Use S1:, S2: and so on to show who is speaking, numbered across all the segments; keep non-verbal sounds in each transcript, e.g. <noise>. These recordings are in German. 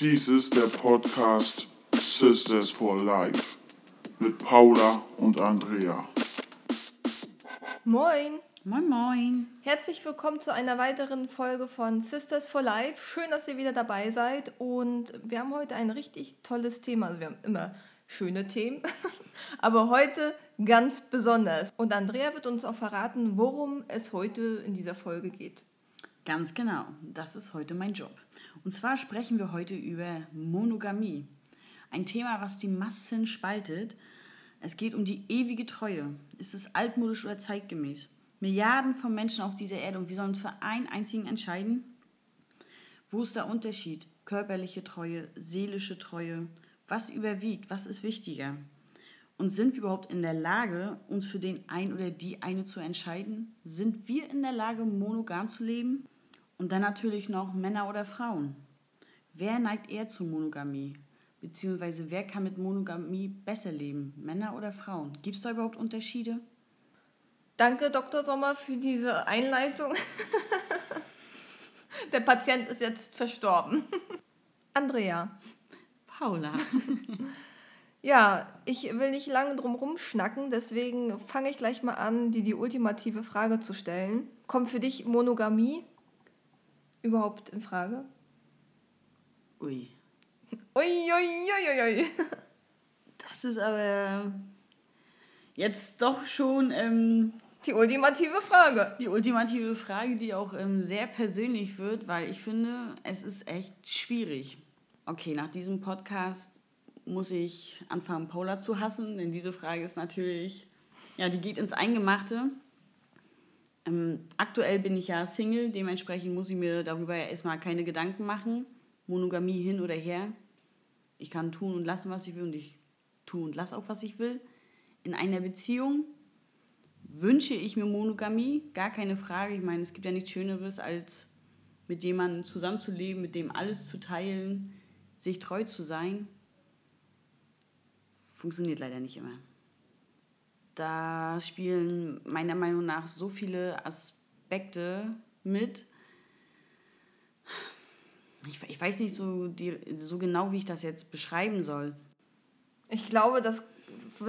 S1: Dies ist der Podcast Sisters for Life mit Paula und Andrea.
S2: Moin!
S3: Moin, moin.
S2: Herzlich willkommen zu einer weiteren Folge von Sisters for Life. Schön, dass ihr wieder dabei seid. Und wir haben heute ein richtig tolles Thema. Also wir haben immer schöne Themen, <laughs> aber heute ganz besonders. Und Andrea wird uns auch verraten, worum es heute in dieser Folge geht.
S3: Ganz genau, das ist heute mein Job. Und zwar sprechen wir heute über Monogamie. Ein Thema, was die Massen spaltet. Es geht um die ewige Treue. Ist es altmodisch oder zeitgemäß? Milliarden von Menschen auf dieser Erde und wir sollen uns für einen einzigen entscheiden? Wo ist der Unterschied? Körperliche Treue, seelische Treue. Was überwiegt? Was ist wichtiger? Und sind wir überhaupt in der Lage, uns für den ein oder die eine zu entscheiden? Sind wir in der Lage, monogam zu leben? Und dann natürlich noch Männer oder Frauen. Wer neigt eher zur Monogamie? Beziehungsweise wer kann mit Monogamie besser leben? Männer oder Frauen? Gibt es da überhaupt Unterschiede?
S2: Danke, Dr. Sommer, für diese Einleitung. <laughs> Der Patient ist jetzt verstorben. <laughs> Andrea.
S3: Paula. <laughs>
S2: Ja, ich will nicht lange drum rumschnacken, deswegen fange ich gleich mal an, dir die ultimative Frage zu stellen. Kommt für dich Monogamie überhaupt in Frage? <laughs>
S3: Ui.
S2: Ui, ui, ui, ui, ui. <laughs>
S3: Das ist aber jetzt doch schon ähm,
S2: Die ultimative Frage.
S3: die ultimative Frage, die auch ähm, sehr persönlich wird, weil ich finde, es ist echt schwierig. Okay, nach diesem Podcast muss ich anfangen, Paula zu hassen, denn diese Frage ist natürlich, ja, die geht ins Eingemachte. Ähm, aktuell bin ich ja Single, dementsprechend muss ich mir darüber erstmal keine Gedanken machen. Monogamie hin oder her. Ich kann tun und lassen, was ich will und ich tue und lasse auch, was ich will. In einer Beziehung wünsche ich mir Monogamie, gar keine Frage. Ich meine, es gibt ja nichts Schöneres, als mit jemandem zusammenzuleben, mit dem alles zu teilen, sich treu zu sein. Funktioniert leider nicht immer. Da spielen meiner Meinung nach so viele Aspekte mit. Ich, ich weiß nicht so, die, so genau, wie ich das jetzt beschreiben soll.
S2: Ich glaube, dass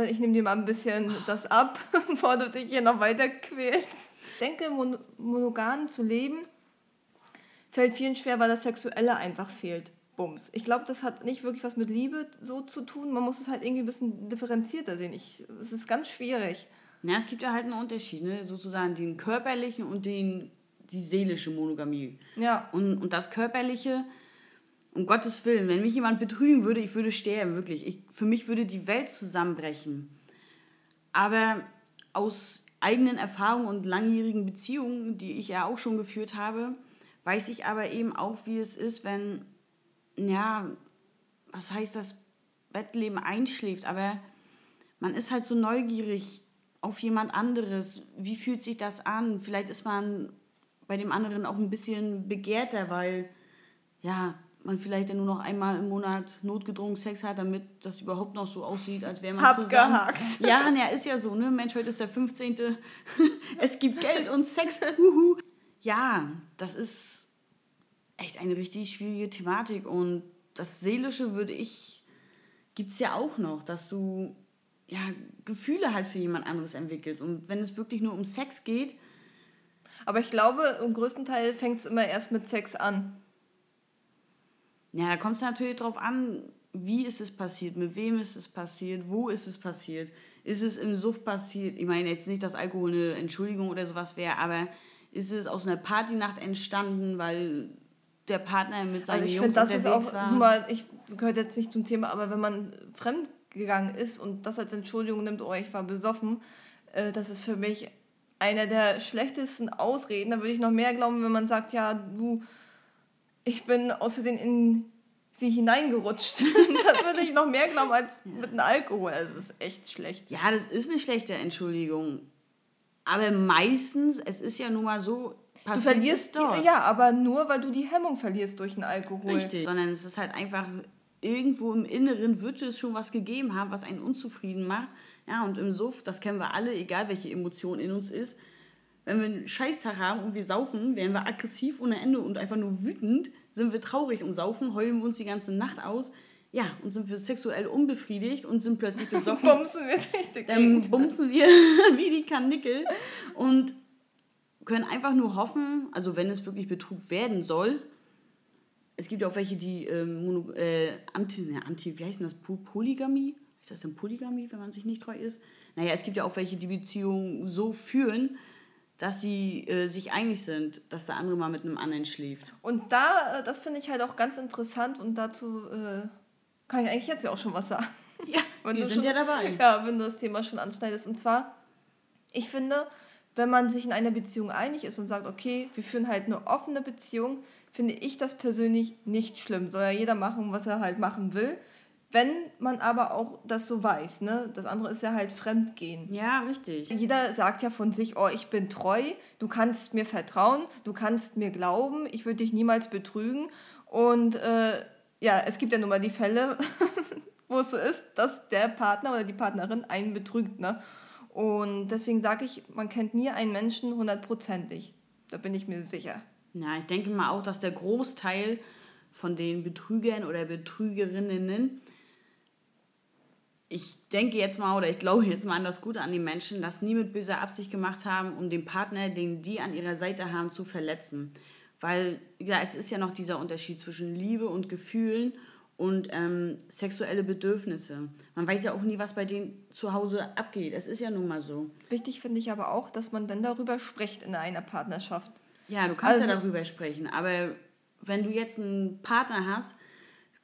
S2: ich nehme dir mal ein bisschen das ab, <laughs> bevor du dich hier noch weiter quälst. Ich denke, mon monogam zu leben fällt vielen schwer, weil das Sexuelle einfach fehlt. Bums. Ich glaube, das hat nicht wirklich was mit Liebe so zu tun. Man muss es halt irgendwie ein bisschen differenzierter sehen. Ich, es ist ganz schwierig.
S3: Ja, es gibt ja halt einen Unterschied, ne? sozusagen den körperlichen und den, die seelische Monogamie.
S2: Ja.
S3: Und, und das körperliche, um Gottes Willen, wenn mich jemand betrügen würde, ich würde sterben, wirklich. Ich, für mich würde die Welt zusammenbrechen. Aber aus eigenen Erfahrungen und langjährigen Beziehungen, die ich ja auch schon geführt habe, weiß ich aber eben auch, wie es ist, wenn, ja, was heißt das, Bettleben einschläft, aber man ist halt so neugierig auf jemand anderes. Wie fühlt sich das an? Vielleicht ist man bei dem anderen auch ein bisschen begehrter, weil, ja, man vielleicht ja nur noch einmal im Monat notgedrungen Sex hat, damit das überhaupt noch so aussieht, als wäre man zusammen.
S2: Abgehakt.
S3: Ja, na, ist ja so, ne? Mensch, heute ist der 15. <laughs> es gibt Geld und Sex. Huhu. Ja, das ist echt eine richtig schwierige Thematik. Und das Seelische würde ich, gibt es ja auch noch, dass du ja, Gefühle halt für jemand anderes entwickelst. Und wenn es wirklich nur um Sex geht,
S2: Aber ich glaube, im größten Teil fängt es immer erst mit Sex an.
S3: Ja, da kommt es natürlich drauf an, wie ist es passiert, mit wem ist es passiert, wo ist es passiert. Ist es im Suff passiert? Ich meine jetzt nicht, dass Alkohol eine Entschuldigung oder sowas wäre, aber ist es aus einer Partynacht entstanden, weil der Partner mit seinen
S2: Also ich
S3: Jungs
S2: finde, das ist auch
S3: war?
S2: mal, ich gehört jetzt nicht zum Thema, aber wenn man fremd gegangen ist und das als Entschuldigung nimmt, oh, ich war besoffen, äh, das ist für mich einer der schlechtesten Ausreden. Da würde ich noch mehr glauben, wenn man sagt, ja, du, ich bin aus Versehen in sie hineingerutscht. <laughs> das würde ich noch mehr glauben als mit einem Alkohol. Also das ist echt schlecht.
S3: Ja, das ist eine schlechte Entschuldigung. Aber meistens, es ist ja nun mal so,
S2: Du verlierst,
S3: dort.
S2: ja, aber nur, weil du die Hemmung verlierst durch den Alkohol.
S3: Richtig. Sondern es ist halt einfach, irgendwo im Inneren wird es schon was gegeben haben, was einen unzufrieden macht. Ja, und im Suff, das kennen wir alle, egal welche Emotion in uns ist, wenn wir einen Scheißtag haben und wir saufen, werden wir aggressiv ohne Ende und einfach nur wütend, sind wir traurig und saufen, heulen wir uns die ganze Nacht aus. Ja, und sind wir sexuell unbefriedigt und sind plötzlich <laughs> besoffen.
S2: Bumsen wir richtig.
S3: Dann bumsen wir <laughs> wie die Kanickel und können einfach nur hoffen, also wenn es wirklich Betrug werden soll, es gibt ja auch welche, die ähm, mono, äh, anti, ne, anti, wie heißt denn das, Polygamie? Ist das denn Polygamie, wenn man sich nicht treu ist? Naja, es gibt ja auch welche, die Beziehungen so führen, dass sie äh, sich einig sind, dass der andere mal mit einem anderen schläft.
S2: Und da, äh, das finde ich halt auch ganz interessant und dazu äh, kann ich eigentlich jetzt ja auch schon was sagen. <laughs>
S3: Ja,
S2: wenn
S3: wir sind
S2: schon,
S3: ja dabei.
S2: Ja, wenn du das Thema schon anschneidest. Und zwar, ich finde, wenn man sich in einer Beziehung einig ist und sagt, okay, wir führen halt eine offene Beziehung, finde ich das persönlich nicht schlimm. Soll ja jeder machen, was er halt machen will. Wenn man aber auch das so weiß, ne? Das andere ist ja halt Fremdgehen.
S3: Ja, richtig.
S2: Jeder sagt ja von sich, oh, ich bin treu, du kannst mir vertrauen, du kannst mir glauben, ich würde dich niemals betrügen. Und äh, ja, es gibt ja nun mal die Fälle, <laughs> wo es so ist, dass der Partner oder die Partnerin einen betrügt, ne? Und deswegen sage ich, man kennt nie einen Menschen hundertprozentig. Da bin ich mir sicher.
S3: Ja, ich denke mal auch, dass der Großteil von den Betrügern oder Betrügerinnen ich denke jetzt mal oder ich glaube jetzt mal an das Gute an die Menschen, das nie mit böser Absicht gemacht haben, um den Partner, den die an ihrer Seite haben, zu verletzen. Weil ja, es ist ja noch dieser Unterschied zwischen Liebe und Gefühlen und ähm, sexuelle Bedürfnisse. Man weiß ja auch nie, was bei denen zu Hause abgeht. Es ist ja nun mal so.
S2: Wichtig finde ich aber auch, dass man dann darüber spricht in einer Partnerschaft.
S3: Ja, du kannst also, ja darüber sprechen, aber wenn du jetzt einen Partner hast,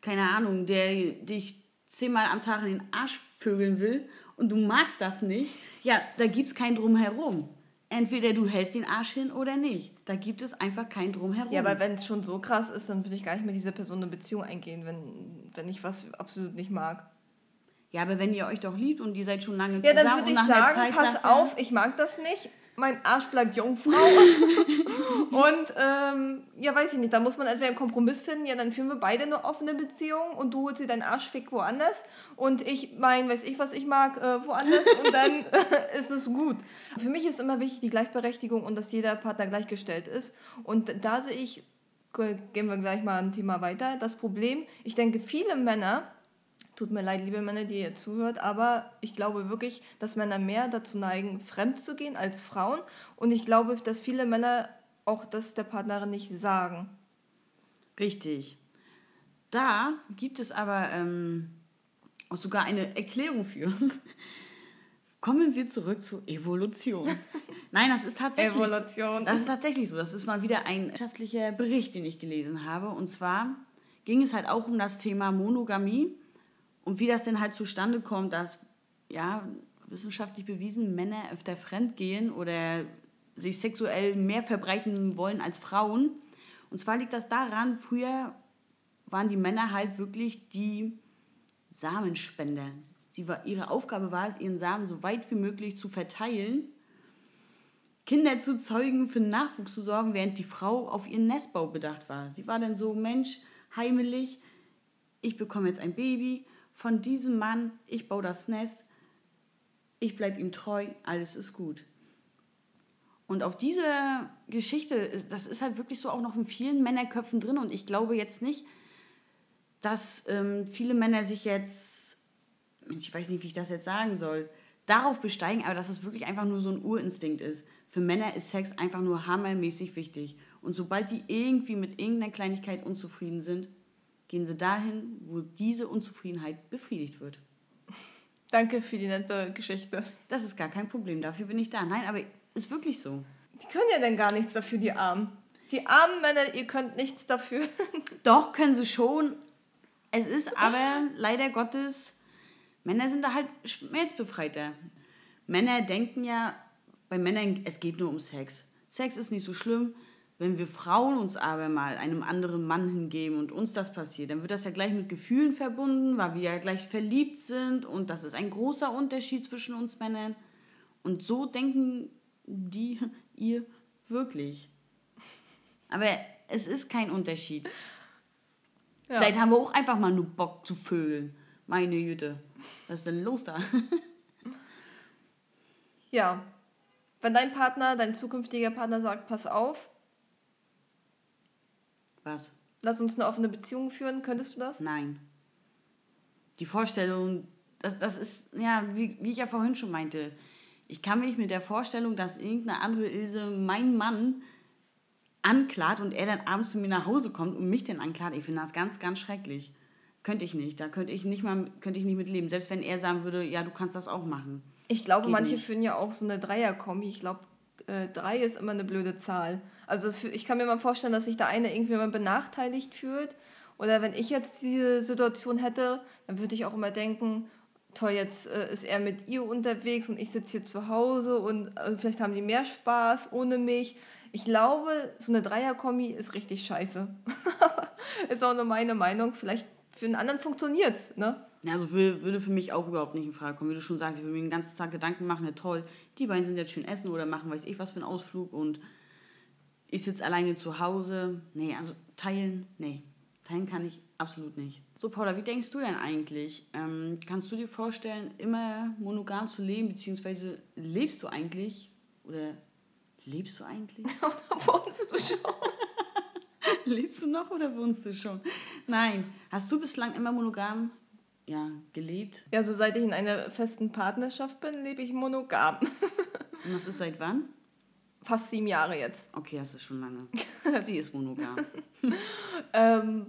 S3: keine Ahnung, der dich zehnmal am Tag in den Arsch vögeln will und du magst das nicht, ja, da gibt es kein Drumherum. Entweder du hältst den Arsch hin oder nicht. Da gibt es einfach kein Drumherum.
S2: Ja, aber wenn es schon so krass ist, dann würde ich gar nicht mit dieser Person eine Beziehung eingehen, wenn, wenn ich was absolut nicht mag.
S3: Ja, aber wenn ihr euch doch liebt und ihr seid schon lange
S2: ja, zusammen dann würde ich sagen, pass auf, ich mag das nicht mein Arsch bleibt Jungfrau. <laughs> und ähm, ja, weiß ich nicht, da muss man entweder einen Kompromiss finden, ja, dann führen wir beide eine offene Beziehung und du holst dir deinen Arschfick woanders und ich mein, weiß ich, was ich mag, äh, woanders und dann <laughs> <laughs> ist es gut. Für mich ist immer wichtig die Gleichberechtigung und dass jeder Partner gleichgestellt ist. Und da sehe ich, gehen wir gleich mal ein Thema weiter, das Problem, ich denke, viele Männer Tut mir leid, liebe Männer, die ihr zuhört, aber ich glaube wirklich, dass Männer mehr dazu neigen, fremd zu gehen als Frauen. Und ich glaube, dass viele Männer auch das der Partnerin nicht sagen.
S3: Richtig. Da gibt es aber ähm, auch sogar eine Erklärung für. <laughs> Kommen wir zurück zur Evolution. <laughs> Nein, das ist tatsächlich. Evolution. Das ist tatsächlich so. Das ist mal wieder ein wissenschaftlicher Bericht, den ich gelesen habe. Und zwar ging es halt auch um das Thema Monogamie und wie das denn halt zustande kommt, dass, ja, wissenschaftlich bewiesen, Männer öfter fremdgehen oder sich sexuell mehr verbreiten wollen als Frauen. Und zwar liegt das daran, früher waren die Männer halt wirklich die Samenspender. Sie war, ihre Aufgabe war es, ihren Samen so weit wie möglich zu verteilen, Kinder zu zeugen, für Nachwuchs zu sorgen, während die Frau auf ihren Nestbau bedacht war. Sie war dann so, Mensch, heimelig, ich bekomme jetzt ein Baby von diesem Mann, ich baue das Nest, ich bleibe ihm treu, alles ist gut. Und auf diese Geschichte, das ist halt wirklich so auch noch in vielen Männerköpfen drin und ich glaube jetzt nicht, dass ähm, viele Männer sich jetzt, ich weiß nicht, wie ich das jetzt sagen soll, darauf besteigen, aber dass es wirklich einfach nur so ein Urinstinkt ist. Für Männer ist Sex einfach nur hammermäßig wichtig. Und sobald die irgendwie mit irgendeiner Kleinigkeit unzufrieden sind, gehen sie dahin, wo diese Unzufriedenheit befriedigt wird. <laughs>
S2: Danke für die nette Geschichte.
S3: Das ist gar kein Problem, dafür bin ich da. Nein, aber ist wirklich so.
S2: Die können ja dann gar nichts dafür, die Armen. Die armen Männer, ihr könnt nichts dafür. <laughs>
S3: Doch, können sie schon. Es ist aber leider Gottes, Männer sind da halt schmerzbefreiter. Männer denken ja, bei Männern, es geht nur um Sex. Sex ist nicht so schlimm. Wenn wir Frauen uns aber mal einem anderen Mann hingeben und uns das passiert, dann wird das ja gleich mit Gefühlen verbunden, weil wir ja gleich verliebt sind und das ist ein großer Unterschied zwischen uns Männern. Und so denken die, <laughs> ihr wirklich. Aber es ist kein Unterschied. Ja. Vielleicht haben wir auch einfach mal nur Bock zu vögeln. Meine Jüte. Was ist denn los da? <laughs>
S2: ja, Wenn dein Partner, dein zukünftiger Partner sagt, pass auf,
S3: Was?
S2: lass uns eine offene Beziehung führen, könntest du das?
S3: Nein. Die Vorstellung, das, das ist, ja, wie, wie ich ja vorhin schon meinte, ich kann mich mit der Vorstellung, dass irgendeine andere Ilse meinen Mann anklagt und er dann abends zu mir nach Hause kommt und mich dann anklagt, ich finde das ganz, ganz schrecklich. Könnte ich nicht. Da könnte ich nicht mal, könnte ich nicht mit leben. Selbst wenn er sagen würde, ja, du kannst das auch machen.
S2: Ich glaube,
S3: Geht
S2: manche
S3: nicht.
S2: führen ja auch so eine Dreier-Kombi. Ich glaube, äh, drei ist immer eine blöde Zahl. Also fü- ich kann mir mal vorstellen, dass sich der eine irgendwie mal benachteiligt fühlt. Oder wenn ich jetzt diese Situation hätte, dann würde ich auch immer denken, toll, jetzt äh, ist er mit ihr unterwegs und ich sitze hier zu Hause und äh, vielleicht haben die mehr Spaß ohne mich. Ich glaube, so eine Dreier-Kombi ist richtig scheiße. <laughs> ist auch nur meine Meinung. Vielleicht für einen anderen funktioniert es, ne?
S3: Also wür- würde für mich auch überhaupt nicht in Frage kommen. Wie du schon sagst, ich würde mir den ganzen Tag Gedanken machen, ja toll, die beiden sind jetzt schön essen oder machen weiß ich was für einen Ausflug und ich sitze alleine zu Hause. Nee, also teilen, nee. Teilen kann ich absolut nicht. So, Paula, wie denkst du denn eigentlich? Ähm, kannst du dir vorstellen, immer monogam zu leben, beziehungsweise lebst du eigentlich oder lebst du eigentlich? <laughs>
S2: Da wohnst du schon. <laughs>
S3: lebst du noch oder wohnst du schon? Nein. Hast du bislang immer monogam ja, gelebt?
S2: Ja, so seit ich in einer festen Partnerschaft bin, lebe ich monogam. <laughs>
S3: Und das ist seit wann?
S2: Fast sieben Jahre jetzt.
S3: Okay, das ist schon lange. <laughs> Sie ist monogam.
S2: Ähm,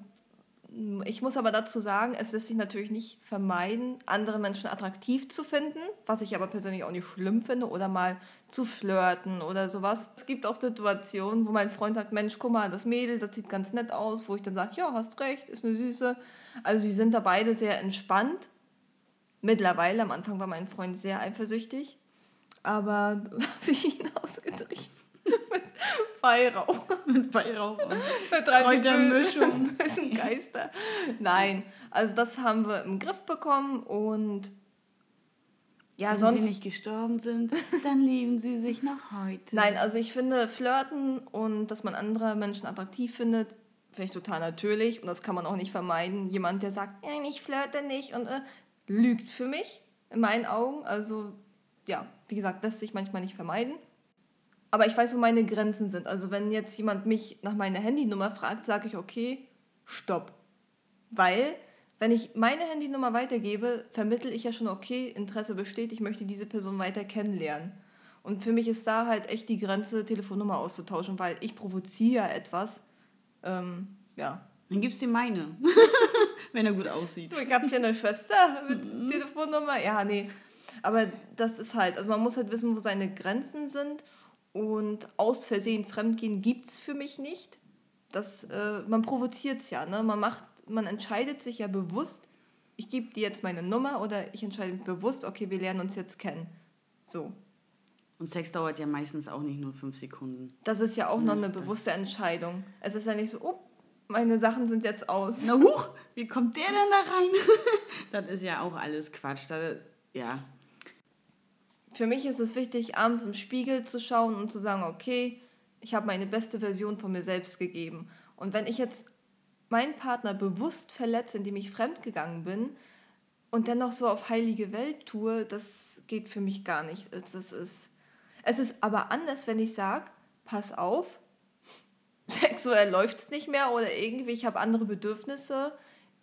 S2: ich muss aber dazu sagen, es lässt sich natürlich nicht vermeiden, andere Menschen attraktiv zu finden, was ich aber persönlich auch nicht schlimm finde, oder mal zu flirten oder sowas. Es gibt auch Situationen, wo mein Freund sagt, Mensch, guck mal, das Mädel, das sieht ganz nett aus, wo ich dann sage, ja, hast recht, ist eine Süße. Also sie sind da beide sehr entspannt. Mittlerweile, am Anfang war mein Freund sehr eifersüchtig, aber <laughs> da habe ich ihn ausgetrieben. Mit Weihrauch.
S3: Mit Weihrauch und Kräutermischung. <laughs>
S2: bösen Geister. Nein, also das haben wir im Griff bekommen und ja,
S3: Wenn
S2: sonst.
S3: sie nicht gestorben sind, dann lieben sie sich noch heute.
S2: Nein, also ich finde Flirten und dass man andere Menschen attraktiv findet, finde ich total natürlich und das kann man auch nicht vermeiden. Jemand, der sagt, nein, ich flirte nicht und äh, lügt für mich, in meinen Augen. Also ja, wie gesagt, lässt sich manchmal nicht vermeiden. Aber ich weiß, wo meine Grenzen sind. Also wenn jetzt jemand mich nach meiner Handynummer fragt, sage ich, okay, stopp. Weil, wenn ich meine Handynummer weitergebe, vermittle ich ja schon, okay, Interesse besteht, ich möchte diese Person weiter kennenlernen. Und für mich ist da halt echt die Grenze, Telefonnummer auszutauschen, weil ich provoziere etwas. Ähm, ja.
S3: Dann gibst dir meine. <laughs> Wenn er gut aussieht.
S2: Du, ich habe hier eine Schwester mit Telefonnummer. Ja, nee. Aber das ist halt, also man muss halt wissen, wo seine Grenzen sind. Und aus Versehen Fremdgehen gibt es für mich nicht. Das, äh, man provoziert es ja, ne? Man macht, man entscheidet sich ja bewusst, ich gebe dir jetzt meine Nummer oder ich entscheide mich bewusst, okay, wir lernen uns jetzt kennen. So.
S3: Und Sex dauert ja meistens auch nicht nur fünf Sekunden.
S2: Das ist ja auch noch
S3: Ja,
S2: eine
S3: das-
S2: bewusste Entscheidung. Es ist ja nicht so, oh, meine Sachen sind jetzt aus.
S3: Na huch, wie kommt der denn da rein? <laughs> das ist ja auch alles Quatsch. Da, ja,
S2: Für mich ist es wichtig, abends im Spiegel zu schauen und zu sagen, okay, ich habe meine beste Version von mir selbst gegeben. Und wenn ich jetzt meinen Partner bewusst verletze, indem ich fremdgegangen bin und dennoch so auf heilige Welt tue, das geht für mich gar nicht. Es ist, es, ist aber anders, wenn ich sage, pass auf, <laughs> sexuell läuft es nicht mehr oder irgendwie, ich habe andere Bedürfnisse,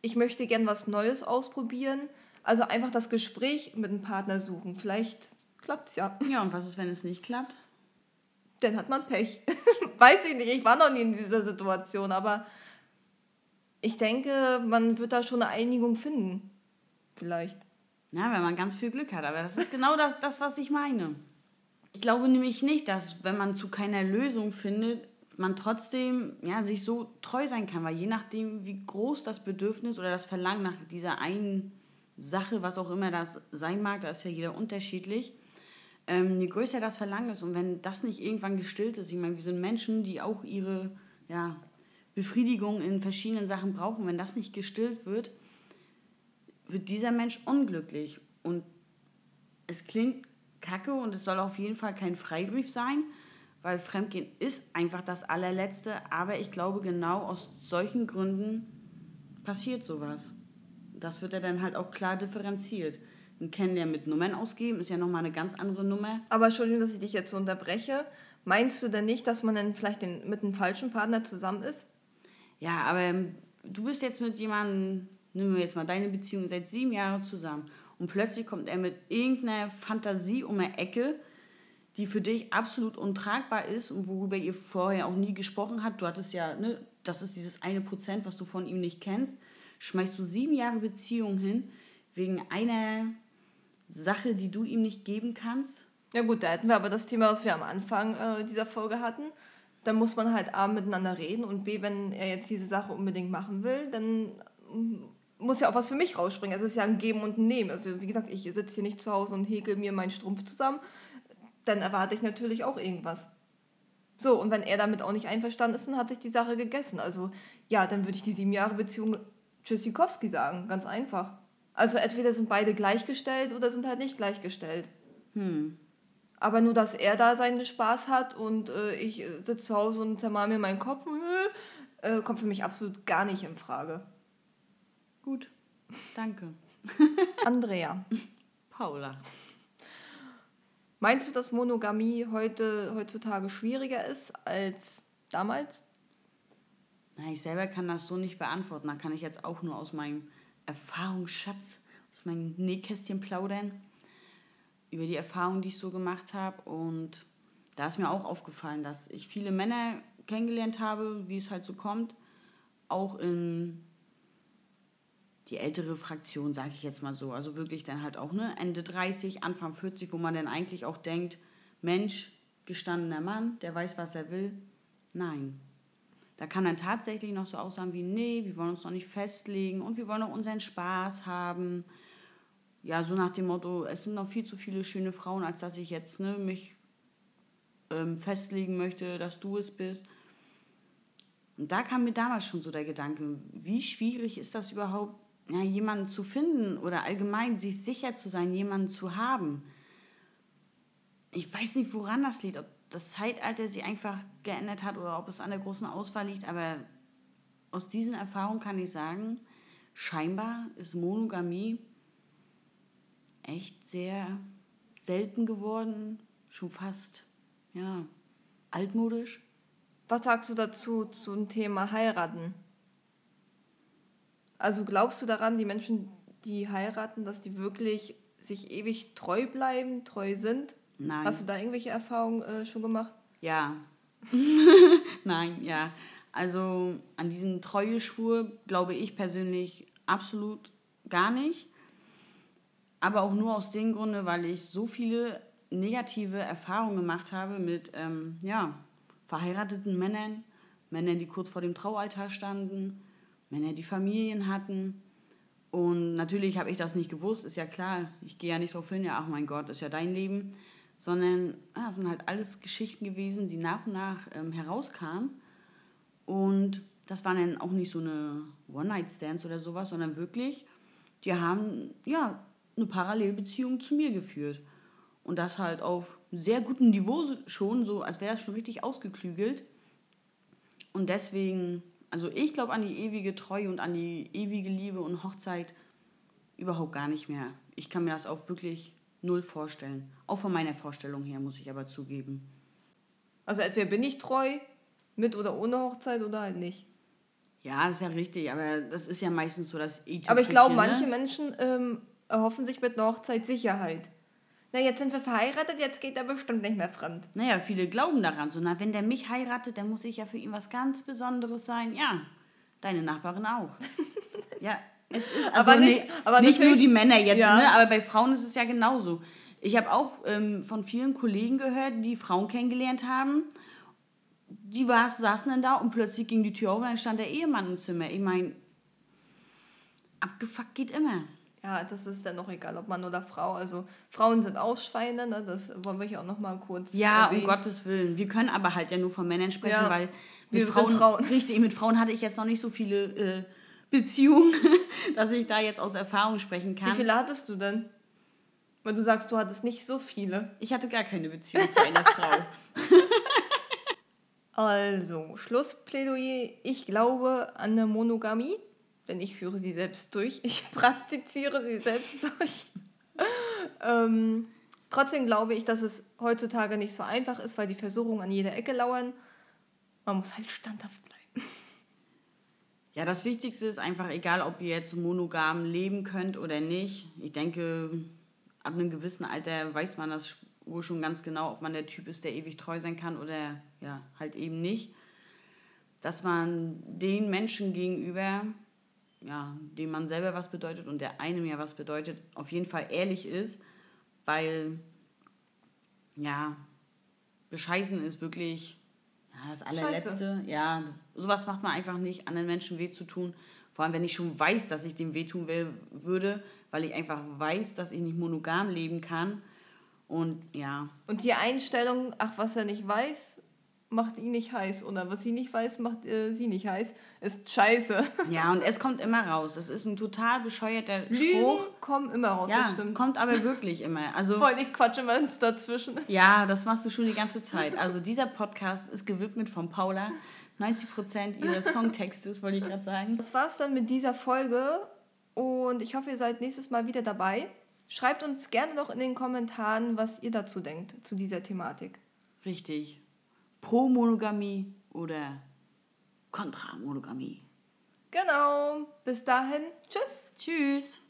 S2: ich möchte gern was Neues ausprobieren. Also einfach das Gespräch mit dem Partner suchen. Vielleicht klappt es ja.
S3: ja, und was ist, wenn es nicht klappt?
S2: Dann hat man Pech. <laughs> Weiß ich nicht, ich war noch nie in dieser Situation, aber ich denke, man wird da schon eine Einigung finden. Vielleicht.
S3: Na, wenn man ganz viel Glück hat. Aber das ist genau das, das, was ich meine. Ich glaube nämlich nicht, dass, wenn man zu keiner Lösung findet, man trotzdem ja, sich so treu sein kann. Weil je nachdem, wie groß das Bedürfnis oder das Verlangen nach dieser einen Sache, was auch immer das sein mag, da ist ja jeder unterschiedlich, ähm, je größer das Verlangen ist und wenn das nicht irgendwann gestillt ist, ich meine, wir sind Menschen, die auch ihre ja, Befriedigung in verschiedenen Sachen brauchen, wenn das nicht gestillt wird, wird dieser Mensch unglücklich. Und es klingt kacke und es soll auf jeden Fall kein Freibrief sein, weil Fremdgehen ist einfach das allerletzte. Aber ich glaube, genau aus solchen Gründen passiert sowas. Das wird ja dann halt auch klar differenziert. Ein Kennenlernen mit Nummern ausgeben, ist ja nochmal eine ganz andere Nummer.
S2: Aber Entschuldigung, dass ich dich jetzt so unterbreche. Meinst du denn nicht, dass man dann vielleicht den, mit einem falschen Partner zusammen ist?
S3: Ja, aber ähm, du bist jetzt mit jemandem, nehmen wir jetzt mal deine Beziehung, seit sieben Jahren zusammen und plötzlich kommt er mit irgendeiner Fantasie um eine Ecke, die für dich absolut untragbar ist und worüber ihr vorher auch nie gesprochen habt. Du hattest ja, ne, das ist dieses eine Prozent, was du von ihm nicht kennst. Schmeißt du sieben Jahre Beziehung hin wegen einer Sache, die du ihm nicht geben kannst?
S2: Ja gut, da hätten wir aber das Thema, was wir am Anfang äh, dieser Folge hatten. Da muss man halt A miteinander reden und B, wenn er jetzt diese Sache unbedingt machen will, dann mm, muss ja auch was für mich rausspringen. Es ist ja ein Geben und ein Nehmen. Also wie gesagt, ich sitze hier nicht zu Hause und häkel mir meinen Strumpf zusammen. Dann erwarte ich natürlich auch irgendwas. So, und wenn er damit auch nicht einverstanden ist, dann hat sich die Sache gegessen. Also ja, dann würde ich die sieben Jahre Beziehung Tschüssikowski sagen. Ganz einfach. Also entweder sind beide gleichgestellt oder sind halt nicht gleichgestellt.
S3: Hm.
S2: Aber nur, dass er da seinen Spaß hat und äh, ich äh, sitze zu Hause und zermal mir meinen Kopf, äh, kommt für mich absolut gar nicht in Frage.
S3: Gut, danke. <laughs>
S2: Andrea.
S3: Paula.
S2: Meinst du, dass Monogamie heute, heutzutage schwieriger ist als damals?
S3: Na, ich selber kann das so nicht beantworten. Da kann ich jetzt auch nur aus meinem Erfahrungsschatz, aus meinem Nähkästchen plaudern über die Erfahrungen, die ich so gemacht habe. Und da ist mir auch aufgefallen, dass ich viele Männer kennengelernt habe, wie es halt so kommt, auch in die ältere Fraktion, sage ich jetzt mal so. Also wirklich dann halt auch ne, Ende 30, Anfang 40, wo man dann eigentlich auch denkt, Mensch, gestandener Mann, der weiß, was er will. Nein. Da kann dann tatsächlich noch so aussagen wie, nee, wir wollen uns noch nicht festlegen und wir wollen noch unseren Spaß haben ja, so nach dem Motto, es sind noch viel zu viele schöne Frauen, als dass ich jetzt ne, mich ähm, festlegen möchte, dass du es bist. Und da kam mir damals schon so der Gedanke, wie schwierig ist das überhaupt, ja, jemanden zu finden oder allgemein sich sicher zu sein, jemanden zu haben. Ich weiß nicht, woran das liegt, ob das Zeitalter sich einfach geändert hat oder ob es an der großen Auswahl liegt, aber aus diesen Erfahrungen kann ich sagen, scheinbar ist Monogamie echt sehr selten geworden, schon fast, ja, altmodisch.
S2: Was sagst du dazu zum Thema heiraten? Also glaubst du daran, die Menschen, die heiraten, dass die wirklich sich ewig treu bleiben, treu sind?
S3: Nein.
S2: Hast du da irgendwelche Erfahrungen äh, schon gemacht?
S3: Ja. <laughs> Nein, ja. Also an diesem Treueschwur glaube ich persönlich absolut gar nicht aber auch nur aus dem Grunde, weil ich so viele negative Erfahrungen gemacht habe mit ähm, ja, verheirateten Männern, Männern, die kurz vor dem Traualtar standen, Männer, die Familien hatten. Und natürlich habe ich das nicht gewusst, ist ja klar. Ich gehe ja nicht darauf hin, ja, ach mein Gott, ist ja dein Leben. Sondern ah, sind halt alles Geschichten gewesen, die nach und nach ähm, herauskamen. Und das waren dann auch nicht so eine One-Night-Stands oder sowas, sondern wirklich, die haben ja eine Parallelbeziehung zu mir geführt. Und das halt auf sehr gutem Niveau schon, so als wäre das schon richtig ausgeklügelt. Und deswegen, also ich glaube an die ewige Treue und an die ewige Liebe und Hochzeit überhaupt gar nicht mehr. Ich kann mir das auch wirklich null vorstellen. Auch von meiner Vorstellung her, muss ich aber zugeben.
S2: Also entweder bin ich treu, mit oder ohne Hochzeit oder halt nicht.
S3: Ja, das ist ja richtig, aber das ist ja meistens so das
S2: e Aber ich glaube, manche ne? Menschen ähm, erhoffen sich mit einer Hochzeit Sicherheit. Na, jetzt sind wir verheiratet, jetzt geht er bestimmt nicht mehr fremd.
S3: Naja, viele glauben daran. So, na, wenn der mich heiratet, dann muss ich ja für ihn was ganz Besonderes sein. Ja, deine Nachbarin auch. <laughs> ja, es ist also
S2: aber nicht, aber
S3: nicht nur die Männer jetzt, ja. ne? aber bei Frauen ist es ja genauso. Ich habe auch ähm, von vielen Kollegen gehört, die Frauen kennengelernt haben. Die war, saßen dann da und plötzlich ging die Tür auf und dann stand der Ehemann im Zimmer. Ich meine, abgefuckt geht immer
S2: ja, das ist dann noch egal, ob Mann oder Frau. Also Frauen sind auch Schweine, ne? das wollen wir hier auch noch mal kurz
S3: Ja, erwähnen. um Gottes Willen. Wir können aber halt ja nur von Männern sprechen, ja, weil mit Frauen, Frauen, <laughs> richtig, mit Frauen hatte ich jetzt noch nicht so viele äh, Beziehungen, <laughs> <laughs> dass ich da jetzt aus Erfahrung sprechen kann.
S2: Wie viele hattest du denn? Weil du sagst, du hattest nicht so viele.
S3: Ich hatte gar keine Beziehung zu einer Frau. <laughs> <laughs>
S2: Also, Schlussplädoyer. Ich glaube an eine Monogamie denn ich führe sie selbst durch. Ich praktiziere sie selbst durch. ähm, trotzdem glaube ich, dass es heutzutage nicht so einfach ist, weil die Versuchungen an jeder Ecke lauern. Man muss halt standhaft bleiben.
S3: Ja, das Wichtigste ist einfach, egal ob ihr jetzt monogam leben könnt oder nicht. Ich denke, ab einem gewissen Alter weiß man das wohl schon ganz genau, ob man der Typ ist, der ewig treu sein kann oder ja, halt eben nicht. Dass man den Menschen gegenüber, ja, dem man selber was bedeutet und der einem ja was bedeutet, auf jeden Fall ehrlich ist, weil, ja, bescheißen ist wirklich das allerletzte. Scheiße. Ja, sowas macht man einfach nicht, anderen Menschen weh zu tun. Vor allem, wenn ich schon weiß, dass ich dem wehtun will, würde, weil ich einfach weiß, dass ich nicht monogam leben kann. Und ja.
S2: Und die Einstellung, ach, was er nicht weiß, macht ihn nicht heiß. Oder was sie nicht weiß, macht äh, sie nicht heiß, ist scheiße. <laughs>
S3: Ja, und es kommt immer raus. Das ist ein total bescheuerter
S2: Lügen Spruch. kommen immer raus,
S3: ja, das stimmt. kommt aber wirklich immer. Also, <laughs>
S2: Voll, ich quatsche immer dazwischen. <laughs>
S3: Ja, das machst du schon die ganze Zeit. Also dieser Podcast ist gewidmet von Paula. 90% ihres Songtextes, wollte ich gerade sagen.
S2: Das war's dann mit dieser Folge und ich hoffe, ihr seid nächstes Mal wieder dabei. Schreibt uns gerne noch in den Kommentaren, was ihr dazu denkt, zu dieser Thematik.
S3: Richtig. Pro Monogamie oder kontra Monogamie.
S2: Genau. Bis dahin. Tschüss.
S3: Tschüss.